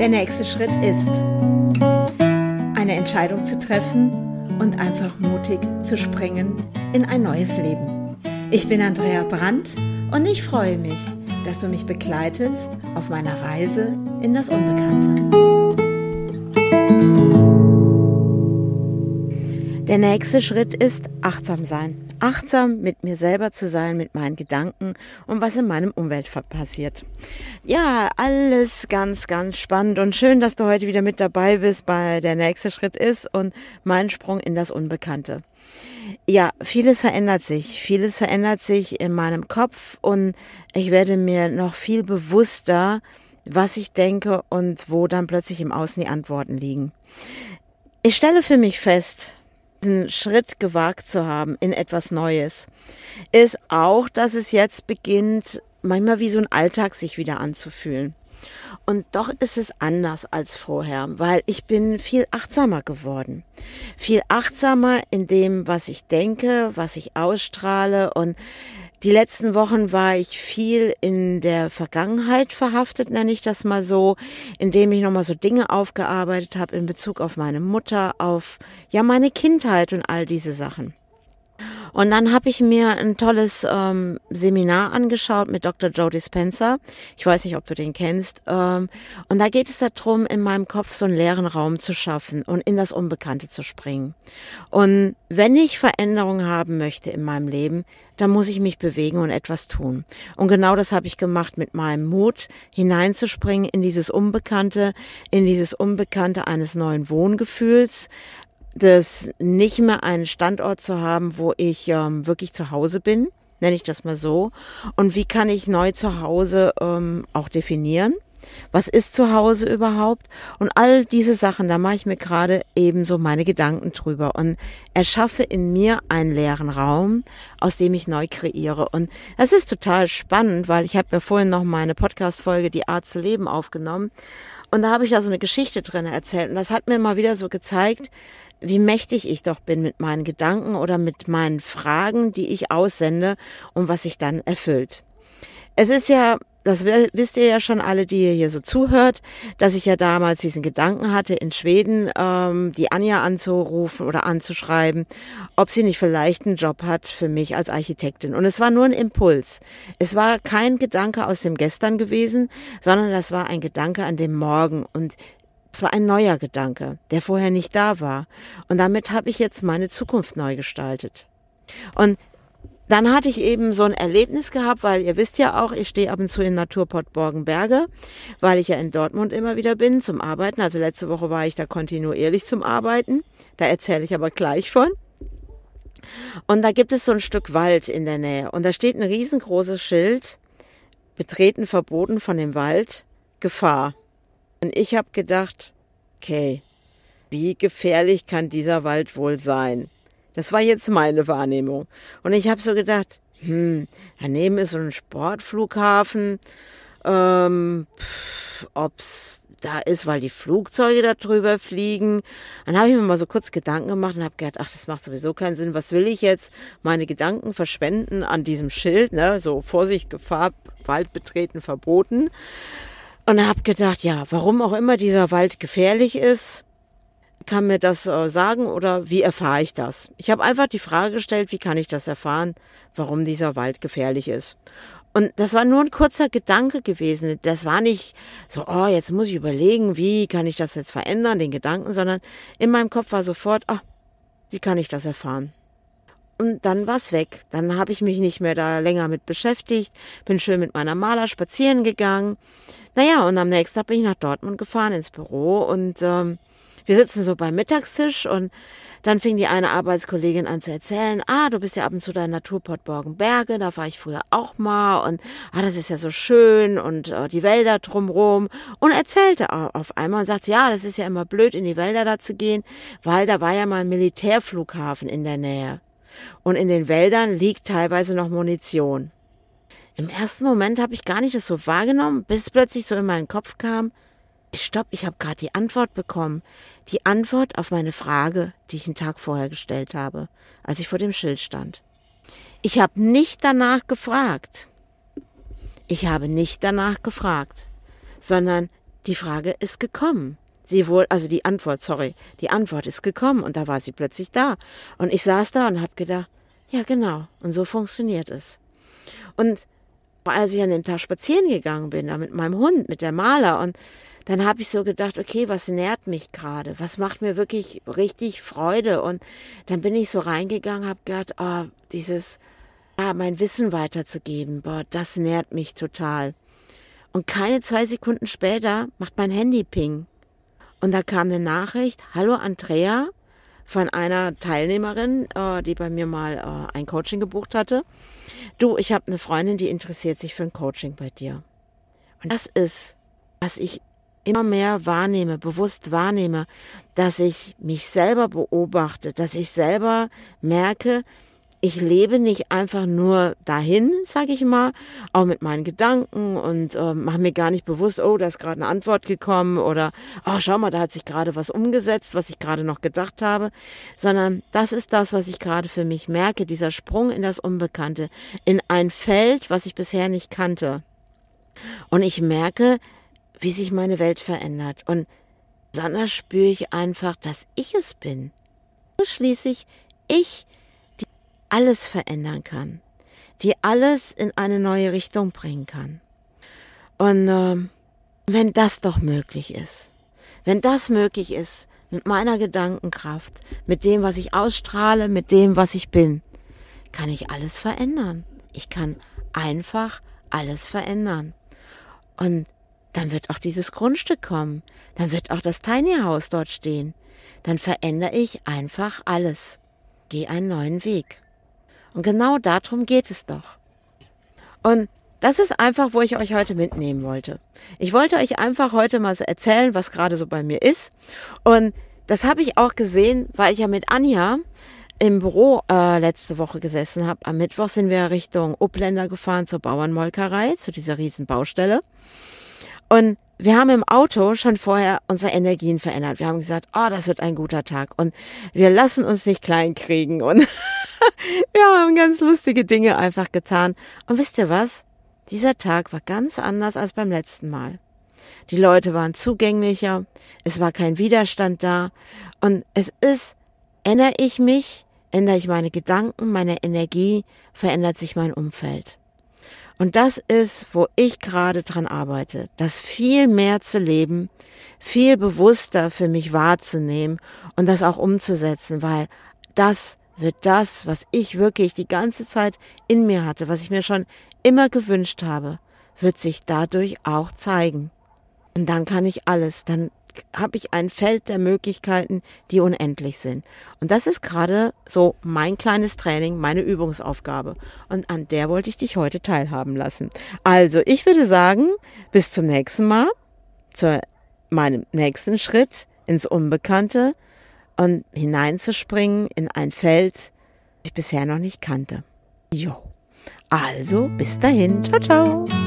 Der nächste Schritt ist, eine Entscheidung zu treffen und einfach mutig zu springen in ein neues Leben. Ich bin Andrea Brandt und ich freue mich, dass du mich begleitest auf meiner Reise in das Unbekannte. Der nächste Schritt ist achtsam sein. Achtsam mit mir selber zu sein, mit meinen Gedanken und was in meinem Umwelt passiert. Ja, alles ganz, ganz spannend und schön, dass du heute wieder mit dabei bist bei der nächste Schritt ist und mein Sprung in das Unbekannte. Ja, vieles verändert sich. Vieles verändert sich in meinem Kopf und ich werde mir noch viel bewusster, was ich denke und wo dann plötzlich im Außen die Antworten liegen. Ich stelle für mich fest, diesen Schritt gewagt zu haben in etwas Neues, ist auch, dass es jetzt beginnt, manchmal wie so ein Alltag sich wieder anzufühlen. Und doch ist es anders als vorher, weil ich bin viel achtsamer geworden. Viel achtsamer in dem, was ich denke, was ich ausstrahle und die letzten Wochen war ich viel in der Vergangenheit verhaftet, nenne ich das mal so, indem ich nochmal so Dinge aufgearbeitet habe in Bezug auf meine Mutter, auf ja meine Kindheit und all diese Sachen. Und dann habe ich mir ein tolles ähm, Seminar angeschaut mit Dr. Joe Dispenza. Ich weiß nicht, ob du den kennst. Ähm, und da geht es darum, in meinem Kopf so einen leeren Raum zu schaffen und in das Unbekannte zu springen. Und wenn ich Veränderung haben möchte in meinem Leben, dann muss ich mich bewegen und etwas tun. Und genau das habe ich gemacht mit meinem Mut, hineinzuspringen in dieses Unbekannte, in dieses Unbekannte eines neuen Wohngefühls, das nicht mehr einen Standort zu haben, wo ich ähm, wirklich zu Hause bin, nenne ich das mal so. Und wie kann ich neu zu Hause ähm, auch definieren? Was ist zu Hause überhaupt? Und all diese Sachen, da mache ich mir gerade eben so meine Gedanken drüber und erschaffe in mir einen leeren Raum, aus dem ich neu kreiere. Und das ist total spannend, weil ich habe ja vorhin noch meine Podcast-Folge Die Art zu leben aufgenommen. Und da habe ich da so eine Geschichte drin erzählt. Und das hat mir mal wieder so gezeigt, wie mächtig ich doch bin mit meinen Gedanken oder mit meinen Fragen, die ich aussende und was sich dann erfüllt. Es ist ja, das wisst ihr ja schon alle, die ihr hier so zuhört, dass ich ja damals diesen Gedanken hatte, in Schweden ähm, die Anja anzurufen oder anzuschreiben, ob sie nicht vielleicht einen Job hat für mich als Architektin. Und es war nur ein Impuls. Es war kein Gedanke aus dem Gestern gewesen, sondern das war ein Gedanke an dem Morgen. Und war ein neuer Gedanke, der vorher nicht da war. Und damit habe ich jetzt meine Zukunft neu gestaltet. Und dann hatte ich eben so ein Erlebnis gehabt, weil ihr wisst ja auch, ich stehe ab und zu in Naturport Borgenberge, weil ich ja in Dortmund immer wieder bin zum Arbeiten. Also letzte Woche war ich da kontinuierlich zum Arbeiten. Da erzähle ich aber gleich von. Und da gibt es so ein Stück Wald in der Nähe. Und da steht ein riesengroßes Schild, betreten verboten von dem Wald, Gefahr. Und ich habe gedacht, okay, wie gefährlich kann dieser Wald wohl sein? Das war jetzt meine Wahrnehmung. Und ich habe so gedacht, hm, daneben ist so ein Sportflughafen, ähm, ob es da ist, weil die Flugzeuge da drüber fliegen. Dann habe ich mir mal so kurz Gedanken gemacht und habe gedacht, ach, das macht sowieso keinen Sinn. Was will ich jetzt meine Gedanken verschwenden an diesem Schild, ne? So Vorsicht, Gefahr, Wald betreten verboten. Und habe gedacht, ja, warum auch immer dieser Wald gefährlich ist, kann mir das äh, sagen oder wie erfahre ich das? Ich habe einfach die Frage gestellt, wie kann ich das erfahren, warum dieser Wald gefährlich ist? Und das war nur ein kurzer Gedanke gewesen. Das war nicht so, oh, jetzt muss ich überlegen, wie kann ich das jetzt verändern, den Gedanken, sondern in meinem Kopf war sofort, ah, wie kann ich das erfahren? Und dann war's weg. Dann habe ich mich nicht mehr da länger mit beschäftigt, bin schön mit meiner Maler spazieren gegangen. Naja, und am nächsten Tag bin ich nach Dortmund gefahren ins Büro und ähm, wir sitzen so beim Mittagstisch und dann fing die eine Arbeitskollegin an zu erzählen, ah, du bist ja ab und zu da in Naturport Borgenberge, da war ich früher auch mal und ah, das ist ja so schön und äh, die Wälder drumrum und erzählte auf einmal und sagt, ja, das ist ja immer blöd, in die Wälder da zu gehen, weil da war ja mal ein Militärflughafen in der Nähe. Und in den Wäldern liegt teilweise noch Munition. Im ersten Moment habe ich gar nicht das so wahrgenommen, bis plötzlich so in meinen Kopf kam, stopp, ich habe gerade die Antwort bekommen. Die Antwort auf meine Frage, die ich einen Tag vorher gestellt habe, als ich vor dem Schild stand. Ich habe nicht danach gefragt. Ich habe nicht danach gefragt, sondern die Frage ist gekommen. Sie wohl, also die Antwort, sorry, die Antwort ist gekommen und da war sie plötzlich da. Und ich saß da und hab gedacht, ja genau, und so funktioniert es. Und als ich an dem Tag spazieren gegangen bin, da mit meinem Hund, mit der Maler und dann habe ich so gedacht, okay, was nährt mich gerade? Was macht mir wirklich richtig Freude? Und dann bin ich so reingegangen, habe gedacht, oh, dieses, ja, mein Wissen weiterzugeben, boah, das nährt mich total. Und keine zwei Sekunden später macht mein Handy Ping. Und da kam eine Nachricht, hallo Andrea, von einer Teilnehmerin, äh, die bei mir mal äh, ein Coaching gebucht hatte. Du, ich habe eine Freundin, die interessiert sich für ein Coaching bei dir. Und das ist, was ich immer mehr wahrnehme, bewusst wahrnehme, dass ich mich selber beobachte, dass ich selber merke, ich lebe nicht einfach nur dahin, sage ich mal, auch mit meinen Gedanken und äh, mache mir gar nicht bewusst, oh, da ist gerade eine Antwort gekommen oder oh, schau mal, da hat sich gerade was umgesetzt, was ich gerade noch gedacht habe, sondern das ist das, was ich gerade für mich merke, dieser Sprung in das Unbekannte, in ein Feld, was ich bisher nicht kannte. Und ich merke, wie sich meine Welt verändert. Und besonders spüre ich einfach, dass ich es bin. Schließlich ich, alles verändern kann, die alles in eine neue Richtung bringen kann. Und äh, wenn das doch möglich ist, wenn das möglich ist, mit meiner Gedankenkraft, mit dem, was ich ausstrahle, mit dem, was ich bin, kann ich alles verändern. Ich kann einfach alles verändern. Und dann wird auch dieses Grundstück kommen, dann wird auch das Tiny House dort stehen. Dann verändere ich einfach alles. Geh einen neuen Weg. Und genau darum geht es doch. Und das ist einfach, wo ich euch heute mitnehmen wollte. Ich wollte euch einfach heute mal so erzählen, was gerade so bei mir ist. Und das habe ich auch gesehen, weil ich ja mit Anja im Büro äh, letzte Woche gesessen habe. Am Mittwoch sind wir Richtung Upländer gefahren zur Bauernmolkerei, zu dieser riesen Baustelle. Und wir haben im Auto schon vorher unsere Energien verändert. Wir haben gesagt, oh, das wird ein guter Tag und wir lassen uns nicht klein kriegen und wir haben ganz lustige Dinge einfach getan. Und wisst ihr was? Dieser Tag war ganz anders als beim letzten Mal. Die Leute waren zugänglicher, es war kein Widerstand da und es ist, ändere ich mich, ändere ich meine Gedanken, meine Energie, verändert sich mein Umfeld. Und das ist, wo ich gerade dran arbeite, das viel mehr zu leben, viel bewusster für mich wahrzunehmen und das auch umzusetzen, weil das wird das, was ich wirklich die ganze Zeit in mir hatte, was ich mir schon immer gewünscht habe, wird sich dadurch auch zeigen. Und dann kann ich alles, dann habe ich ein Feld der Möglichkeiten, die unendlich sind. Und das ist gerade so mein kleines Training, meine Übungsaufgabe. Und an der wollte ich dich heute teilhaben lassen. Also, ich würde sagen, bis zum nächsten Mal, zu meinem nächsten Schritt ins Unbekannte und hineinzuspringen in ein Feld, das ich bisher noch nicht kannte. Jo. Also, bis dahin. Ciao, ciao.